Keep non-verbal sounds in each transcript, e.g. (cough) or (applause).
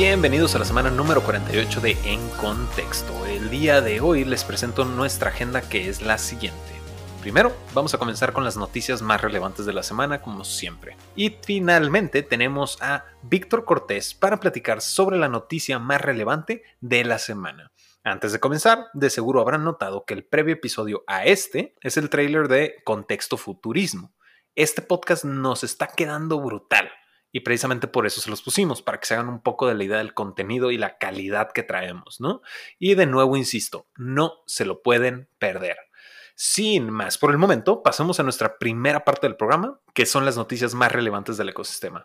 Bienvenidos a la semana número 48 de En Contexto. El día de hoy les presento nuestra agenda que es la siguiente. Primero, vamos a comenzar con las noticias más relevantes de la semana, como siempre. Y finalmente tenemos a Víctor Cortés para platicar sobre la noticia más relevante de la semana. Antes de comenzar, de seguro habrán notado que el previo episodio a este es el trailer de Contexto Futurismo. Este podcast nos está quedando brutal. Y precisamente por eso se los pusimos, para que se hagan un poco de la idea del contenido y la calidad que traemos, ¿no? Y de nuevo, insisto, no se lo pueden perder. Sin más por el momento, pasamos a nuestra primera parte del programa, que son las noticias más relevantes del ecosistema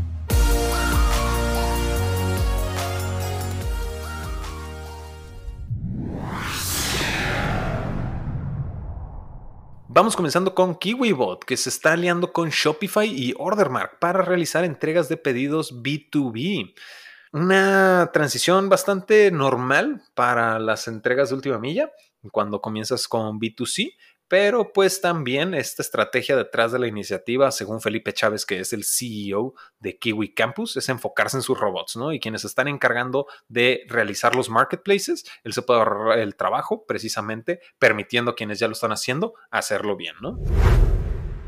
Vamos comenzando con KiwiBot, que se está aliando con Shopify y Ordermark para realizar entregas de pedidos B2B. Una transición bastante normal para las entregas de última milla cuando comienzas con B2C, pero pues también esta estrategia detrás de la iniciativa, según Felipe Chávez, que es el CEO de Kiwi Campus, es enfocarse en sus robots, ¿no? Y quienes están encargando de realizar los marketplaces, él se puede ahorrar el trabajo precisamente permitiendo a quienes ya lo están haciendo hacerlo bien, ¿no?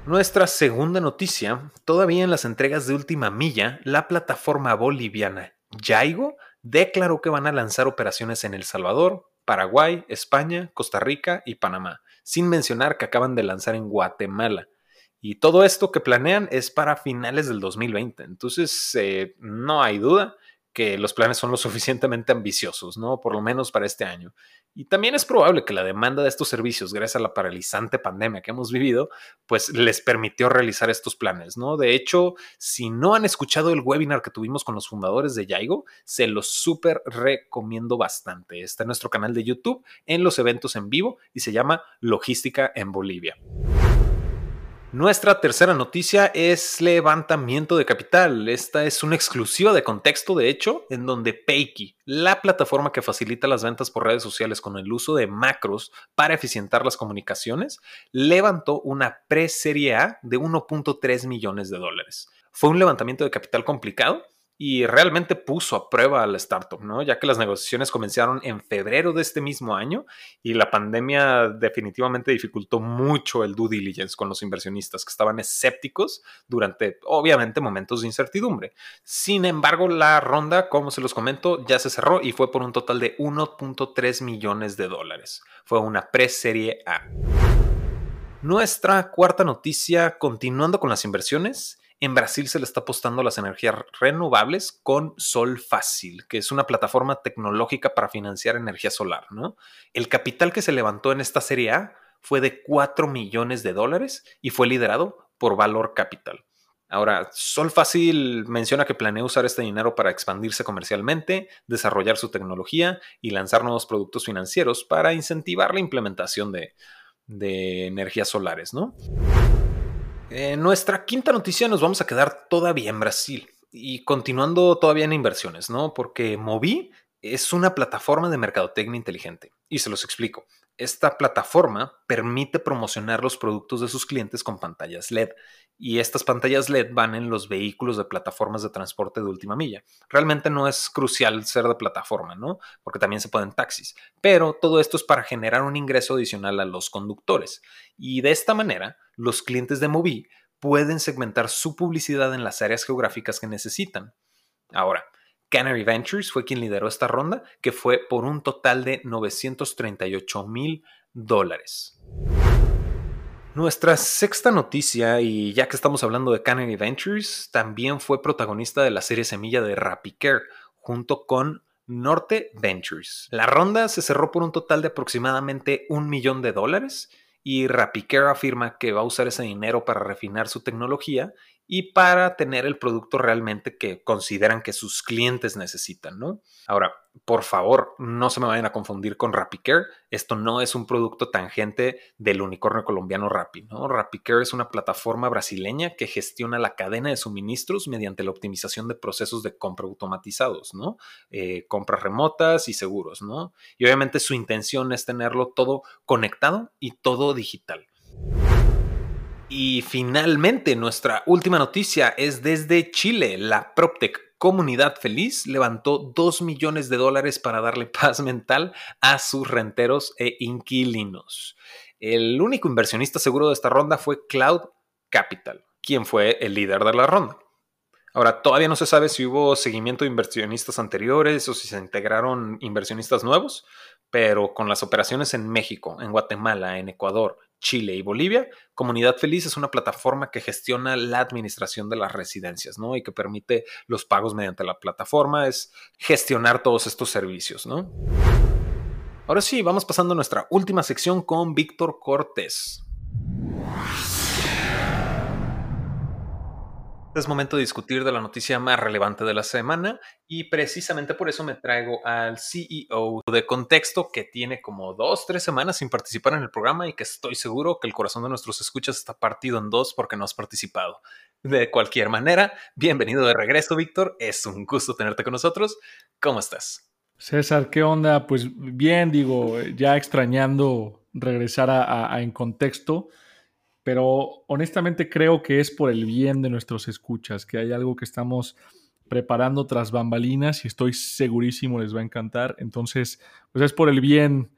Nuestra segunda noticia, todavía en las entregas de última milla, la plataforma boliviana Yaigo declaró que van a lanzar operaciones en El Salvador, Paraguay, España, Costa Rica y Panamá sin mencionar que acaban de lanzar en Guatemala. Y todo esto que planean es para finales del 2020. Entonces, eh, no hay duda que los planes son lo (laughs) suficientemente ambiciosos, ¿no? Por lo menos para este año. Y también es probable que la demanda de estos servicios, gracias a la paralizante pandemia que hemos vivido, pues les permitió realizar estos planes, ¿no? De hecho, si no han escuchado el webinar que tuvimos con los fundadores de Yaigo, se los súper recomiendo bastante. Está en nuestro canal de YouTube, en los eventos en vivo, y se llama Logística en Bolivia. Nuestra tercera noticia es levantamiento de capital. Esta es una exclusiva de contexto, de hecho, en donde Payki, la plataforma que facilita las ventas por redes sociales con el uso de macros para eficientar las comunicaciones, levantó una pre-serie A de 1.3 millones de dólares. Fue un levantamiento de capital complicado, y realmente puso a prueba al startup, ¿no? Ya que las negociaciones comenzaron en febrero de este mismo año y la pandemia definitivamente dificultó mucho el due diligence con los inversionistas que estaban escépticos durante, obviamente, momentos de incertidumbre. Sin embargo, la ronda, como se los comento, ya se cerró y fue por un total de 1.3 millones de dólares. Fue una pre-serie A. Nuestra cuarta noticia, continuando con las inversiones, en Brasil se le está apostando a las energías renovables con Sol Fácil, que es una plataforma tecnológica para financiar energía solar, ¿no? El capital que se levantó en esta serie A fue de 4 millones de dólares y fue liderado por Valor Capital. Ahora, Sol Fácil menciona que planea usar este dinero para expandirse comercialmente, desarrollar su tecnología y lanzar nuevos productos financieros para incentivar la implementación de, de energías solares, ¿no? En nuestra quinta noticia nos vamos a quedar todavía en Brasil y continuando todavía en inversiones, ¿no? Porque Movi es una plataforma de mercadotecnia inteligente y se los explico. Esta plataforma permite promocionar los productos de sus clientes con pantallas LED y estas pantallas LED van en los vehículos de plataformas de transporte de última milla. Realmente no es crucial ser de plataforma, ¿no? Porque también se pueden taxis, pero todo esto es para generar un ingreso adicional a los conductores y de esta manera los clientes de Movi pueden segmentar su publicidad en las áreas geográficas que necesitan. Ahora, Canary Ventures fue quien lideró esta ronda, que fue por un total de 938 mil dólares. Nuestra sexta noticia, y ya que estamos hablando de Canary Ventures, también fue protagonista de la serie Semilla de RappiCare, junto con Norte Ventures. La ronda se cerró por un total de aproximadamente un millón de dólares y RappiCare afirma que va a usar ese dinero para refinar su tecnología y para tener el producto realmente que consideran que sus clientes necesitan, ¿no? Ahora, por favor, no se me vayan a confundir con RappiCare. Esto no es un producto tangente del unicornio colombiano Rappi. ¿no? RappiCare es una plataforma brasileña que gestiona la cadena de suministros mediante la optimización de procesos de compra automatizados, ¿no? Eh, compras remotas y seguros. ¿no? Y obviamente su intención es tenerlo todo conectado y todo digital. Y finalmente, nuestra última noticia es desde Chile. La PropTech Comunidad Feliz levantó 2 millones de dólares para darle (laughs) paz mental a sus renteros e inquilinos. El único inversionista seguro de esta ronda fue Cloud Capital, quien fue el líder de la ronda. Ahora, todavía no se sabe si hubo seguimiento de inversionistas anteriores o si se integraron inversionistas nuevos, pero con las operaciones en México, en Guatemala, en Ecuador Chile y Bolivia, Comunidad Feliz es una plataforma que gestiona la administración de las residencias, ¿no? Y que permite los pagos mediante la plataforma, es gestionar todos estos servicios, ¿no? Ahora sí, vamos pasando a nuestra última sección con Víctor Cortés. Es momento de discutir de la noticia más relevante de la semana y precisamente por eso me traigo al CEO de Contexto que tiene como dos, tres semanas sin participar en el programa y que estoy seguro que el corazón de nuestros escuchas está partido en dos porque no has participado. De cualquier manera, bienvenido de regreso, Víctor. Es un gusto tenerte con nosotros. ¿Cómo estás? César, ¿qué onda? Pues bien, digo, ya extrañando regresar a, En Contexto pero honestamente creo que es por el bien de nuestros escuchas, que hay algo que estamos preparando tras bambalinas y estoy segurísimo les va a encantar. Entonces, pues es por el bien,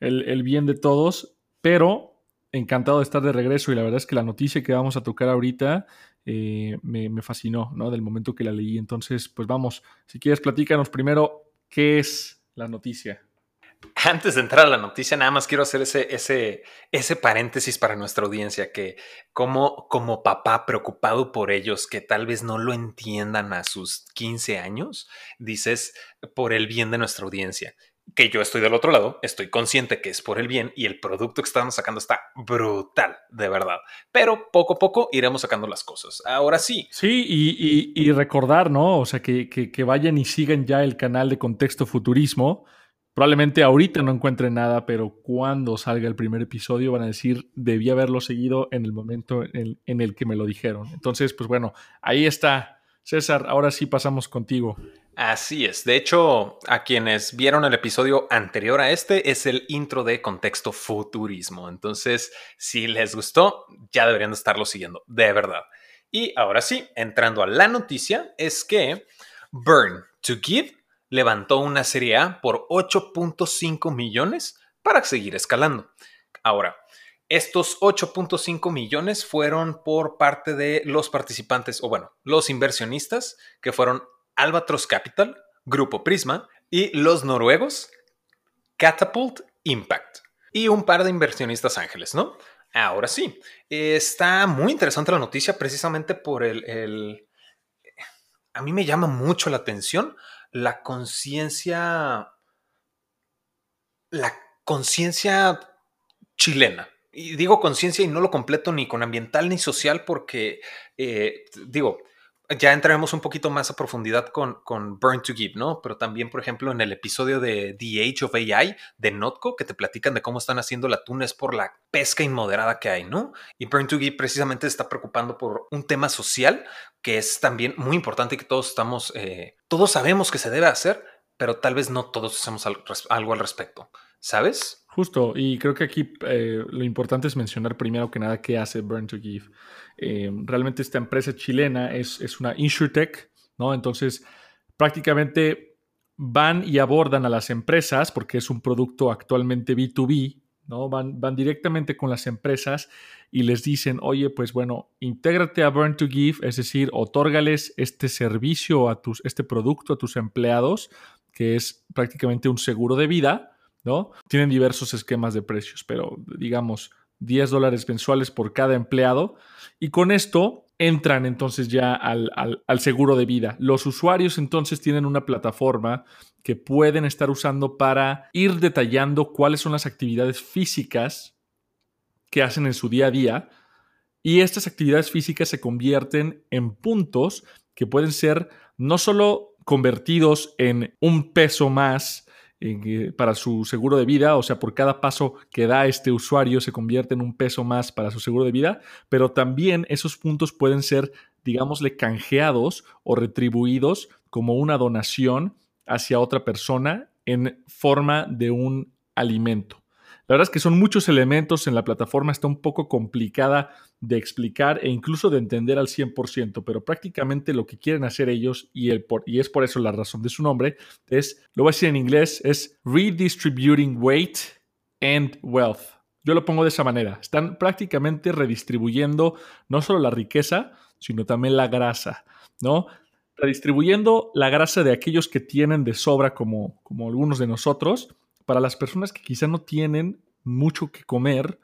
el, bien de todos, pero encantado de estar de regreso y la verdad es que la noticia que vamos a tocar ahorita eh, me, me, fascinó, ¿no? Del momento que la leí. Entonces, pues vamos, si quieres platícanos primero qué es la noticia. Antes de entrar a la noticia, nada más quiero hacer ese, ese, ese paréntesis para nuestra audiencia, que como, como papá preocupado por ellos, que tal vez no lo entiendan a sus 15 años, dices por el bien de nuestra audiencia. Que yo estoy del otro lado, estoy consciente que es por el bien y el producto que estamos sacando está brutal, de verdad. Pero poco a poco iremos sacando las cosas. Ahora sí. Sí, y, y, recordar, ¿no? O sea, que, que vayan y sigan ya el canal de Contexto Futurismo Probablemente ahorita no encuentren nada, pero cuando salga el primer episodio van a decir, debí haberlo seguido en el momento en el, que me lo dijeron. Entonces, pues bueno, ahí está. César, ahora sí pasamos contigo. Así es. De hecho, a quienes vieron el episodio anterior a este, es el intro de contexto futurismo. Entonces, si les gustó, ya deberían de estarlo siguiendo, de verdad. Y ahora sí, entrando a la noticia, es que Burn to Give levantó una serie A por 8.5 millones para seguir escalando. Ahora, estos 8.5 millones fueron por parte de los participantes, o bueno, los inversionistas, que fueron Albatros Capital, Grupo Prisma y los noruegos Catapult Impact. Y un par de inversionistas ángeles, ¿no? Ahora sí, está muy interesante la noticia precisamente por el, el... A mí me llama mucho la atención la conciencia, la conciencia chilena. Y digo conciencia y no lo completo ni con ambiental ni social porque, eh, digo, ya entraremos un poquito más a profundidad con, con, Burn to Give, ¿no? Pero también, por ejemplo, en el episodio de The Age of AI de Notco, que te platican de cómo están haciendo la tuna es por la pesca inmoderada que hay, ¿no? Y Burn to Give precisamente está preocupando por un tema social que es también muy importante y que todos estamos, eh, todos sabemos que se debe hacer, pero tal vez no todos hacemos algo al respecto, ¿sabes? Justo, y creo que aquí eh, lo importante es mencionar primero que nada qué hace Burn to Give. Eh, realmente esta empresa chilena es, es una insurtech, ¿no? Entonces, prácticamente van y abordan a las empresas, porque es un producto actualmente B2B, ¿no? Van, van directamente con las empresas y les dicen, oye, pues bueno, intégrate a Burn to Give, es decir, otórgales este servicio a tus, este producto a tus empleados, que es prácticamente un seguro de vida, ¿no? Tienen diversos esquemas de precios, pero digamos 10 dólares mensuales por cada empleado y con esto entran entonces ya al, al, seguro de vida. Los usuarios entonces tienen una plataforma que pueden estar usando para ir detallando cuáles son las actividades físicas que hacen en su día a día y estas actividades físicas se convierten en puntos que pueden ser no solo convertidos en un peso más para su seguro de vida, o sea, por cada paso que da este usuario se convierte en un peso más para su seguro de vida, pero también esos puntos pueden ser, digámosle, canjeados o retribuidos como una donación hacia otra persona en forma de un alimento. La verdad es que son muchos elementos en la plataforma, está un poco complicada de explicar e incluso de entender al 100%, pero prácticamente lo que quieren hacer ellos, y, el y es por eso la razón de su nombre, es, lo voy a decir en inglés, es Redistributing Weight and Wealth. Yo lo pongo de esa manera, están prácticamente redistribuyendo no solo la riqueza, sino también la grasa, ¿no? Redistribuyendo la grasa de aquellos que tienen de sobra, como, como algunos de nosotros, para las personas que quizá no tienen mucho que comer,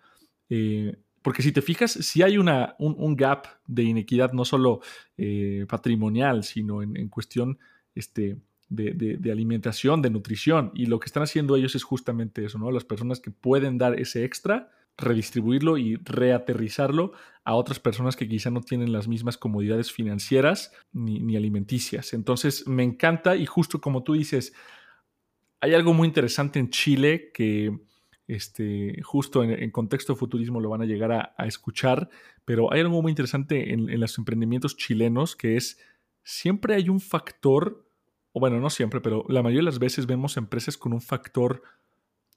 eh, porque si te fijas, si hay una, un, gap de inequidad no solo eh, patrimonial, sino en, cuestión este, de, alimentación, de nutrición. Y lo que están haciendo ellos es justamente eso, ¿no? Las personas que pueden dar ese extra, redistribuirlo y reaterrizarlo a otras personas que quizá no tienen las mismas comodidades financieras ni alimenticias. Entonces, me encanta y justo como tú dices, hay algo muy interesante en Chile que este, justo en, contexto de futurismo lo van a llegar a, escuchar, pero hay algo muy interesante en, los emprendimientos chilenos que es siempre hay un factor, o bueno, no siempre, pero la mayoría de las veces vemos empresas con un factor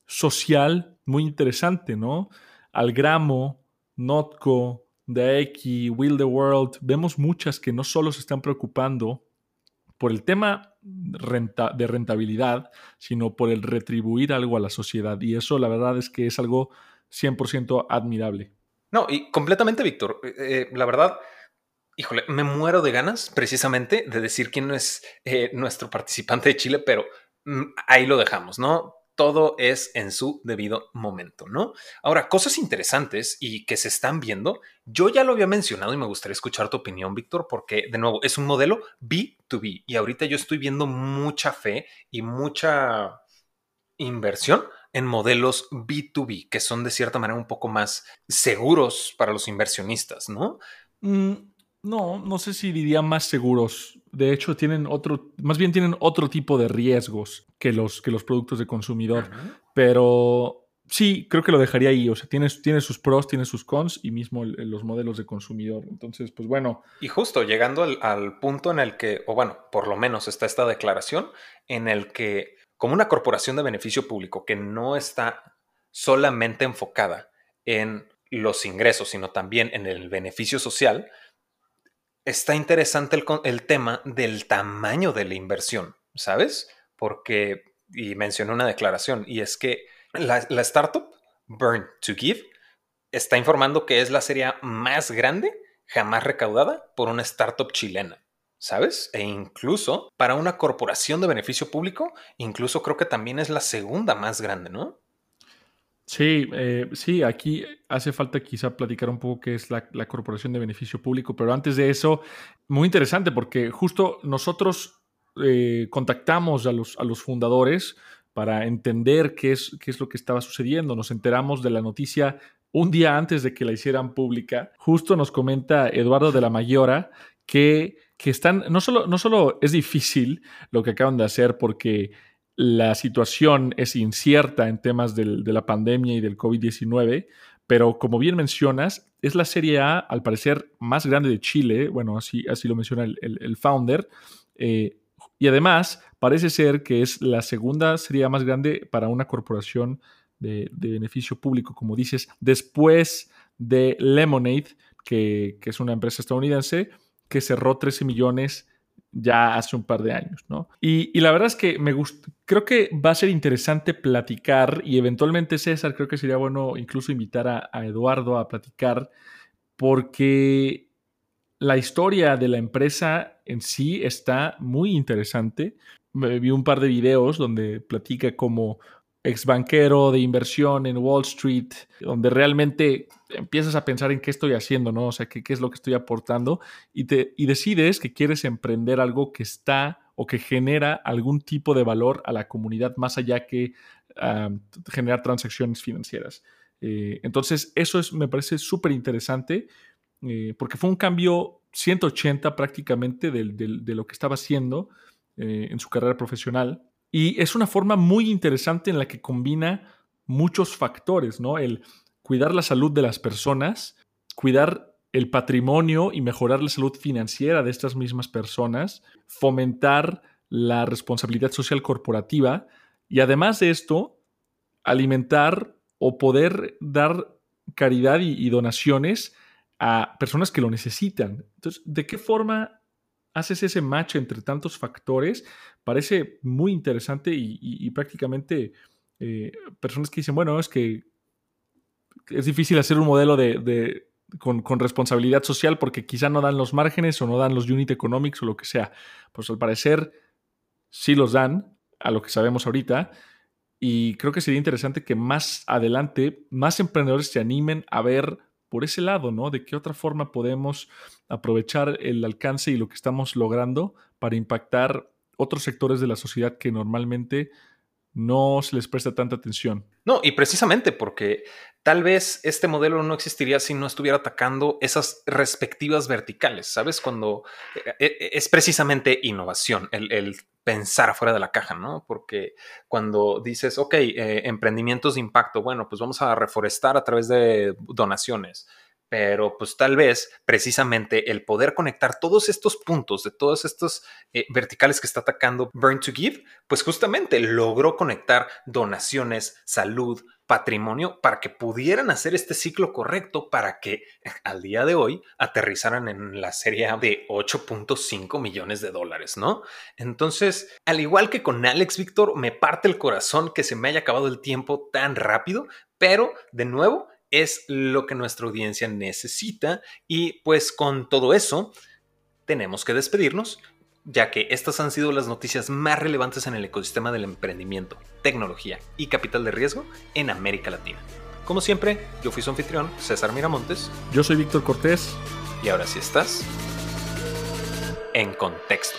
social muy interesante, ¿no? Algramo, Notco, Daeki, Will the World, vemos muchas que no solo se están preocupando por el tema de rentabilidad, sino por el retribuir algo a la sociedad. Y eso la verdad es que es algo 100% admirable. No, y completamente, Víctor. Eh, eh, la verdad, híjole, me muero de ganas precisamente de decir quién es eh, nuestro participante de Chile, pero mm, ahí lo dejamos, ¿no? Todo es en su debido momento, ¿no? Ahora, cosas interesantes y que se están viendo, yo ya lo había mencionado y me gustaría escuchar tu opinión, Víctor, porque de nuevo es un modelo B2B y ahorita yo estoy viendo mucha fe y mucha inversión en modelos B2B, que son de cierta manera un poco más seguros para los inversionistas, ¿no? Mm, no, no sé si diría más seguros. De hecho, tienen otro, más bien tienen otro tipo de riesgos que los, que los productos de consumidor. Pero sí, creo que lo dejaría ahí. O sea, tiene, tiene sus pros, tiene sus cons y mismo los modelos de consumidor. Entonces, pues bueno. Y justo llegando al, al punto en el que, o bueno, por lo menos está esta declaración en el que, como una corporación de beneficio público que no está solamente enfocada en los ingresos, sino también en el beneficio social, está interesante el, tema del tamaño de la inversión, ¿sabes? Porque, y mencioné una declaración, y es que la, la startup Burn to Give está informando que es la serie más grande jamás recaudada por una startup chilena. ¿sabes? E incluso para una corporación de beneficio público, incluso creo que también es la segunda más grande, ¿no? Sí, eh, sí, aquí hace falta quizá platicar un poco qué es la, Corporación de Beneficio Público, pero antes de eso, muy interesante porque justo nosotros eh, contactamos a los, a los fundadores para entender qué es, qué es lo que estaba sucediendo. Nos enteramos de la noticia un día antes de que la hicieran pública. Justo nos comenta Eduardo de la Mayora que, que están, no solo, no solo es difícil lo que acaban de hacer porque la situación es incierta en temas de la pandemia y del COVID-19, pero como bien mencionas, es la Serie A, al parecer, más grande de Chile, bueno, así, lo menciona el, founder, eh, y además parece ser que es la segunda Serie A más grande para una corporación de, beneficio público, como dices, después de Lemonade, que, que es una empresa estadounidense, que cerró 13 millones ya hace un par de años, ¿no? Y, la verdad es que me creo que va a ser interesante platicar y eventualmente César, creo que sería bueno incluso invitar a, Eduardo a platicar porque la historia de la empresa en sí está muy interesante. Vi un par de videos donde platica como ex banquero de inversión en Wall Street, donde realmente empiezas a pensar en qué estoy haciendo, ¿no? O sea, qué, es lo que estoy aportando y, te, y decides que quieres emprender algo que está o que genera algún tipo de valor a la comunidad más allá que generar transacciones financieras. Eh, entonces, eso es, me parece súper interesante eh, porque fue un cambio 180 prácticamente de, de lo que estaba haciendo eh, en su carrera profesional. Y es una forma muy interesante en la que combina muchos factores, ¿no? El cuidar la salud de las personas, cuidar el patrimonio y mejorar la salud financiera de estas mismas personas, fomentar la responsabilidad social corporativa y además de esto, alimentar o poder dar caridad y, donaciones a personas que lo necesitan. Entonces, ¿de qué forma haces ese match entre tantos factores? Parece muy interesante y, prácticamente eh, personas que dicen, bueno, es que es difícil hacer un modelo de, con, con, responsabilidad social porque quizá no dan los márgenes o no dan los unit economics o lo que sea. Pues al parecer sí los dan, a lo que sabemos ahorita, y creo que sería interesante que más adelante más emprendedores se animen a ver por ese lado, ¿no? De qué otra forma podemos aprovechar el alcance y lo que estamos logrando para impactar otros sectores de la sociedad que normalmente no se les presta tanta atención. No, y precisamente porque tal vez este modelo no existiría si no estuviera atacando esas respectivas verticales, ¿sabes? Cuando eh, eh, es precisamente innovación, el, pensar fuera de la caja, ¿no? Porque cuando dices, ok, eh, emprendimientos de impacto, bueno, pues vamos a reforestar a través de donaciones pero pues tal vez precisamente el poder conectar todos estos puntos de todos estos eh, verticales que está atacando Burn to Give, pues justamente logró conectar donaciones, salud, patrimonio para que pudieran hacer este ciclo correcto para que (laughs) al día de hoy aterrizaran en la serie de 8.5 millones de dólares, ¿no? Entonces, al igual que con Alex Víctor, me parte el corazón que se me haya acabado el tiempo tan rápido, pero de nuevo, es lo que nuestra audiencia necesita y pues con todo eso tenemos que despedirnos ya que estas han sido las noticias más relevantes en el ecosistema del emprendimiento, tecnología y capital de riesgo en América Latina. Como siempre, yo fui su anfitrión, César Miramontes. Yo soy Víctor Cortés. Y ahora sí estás en contexto.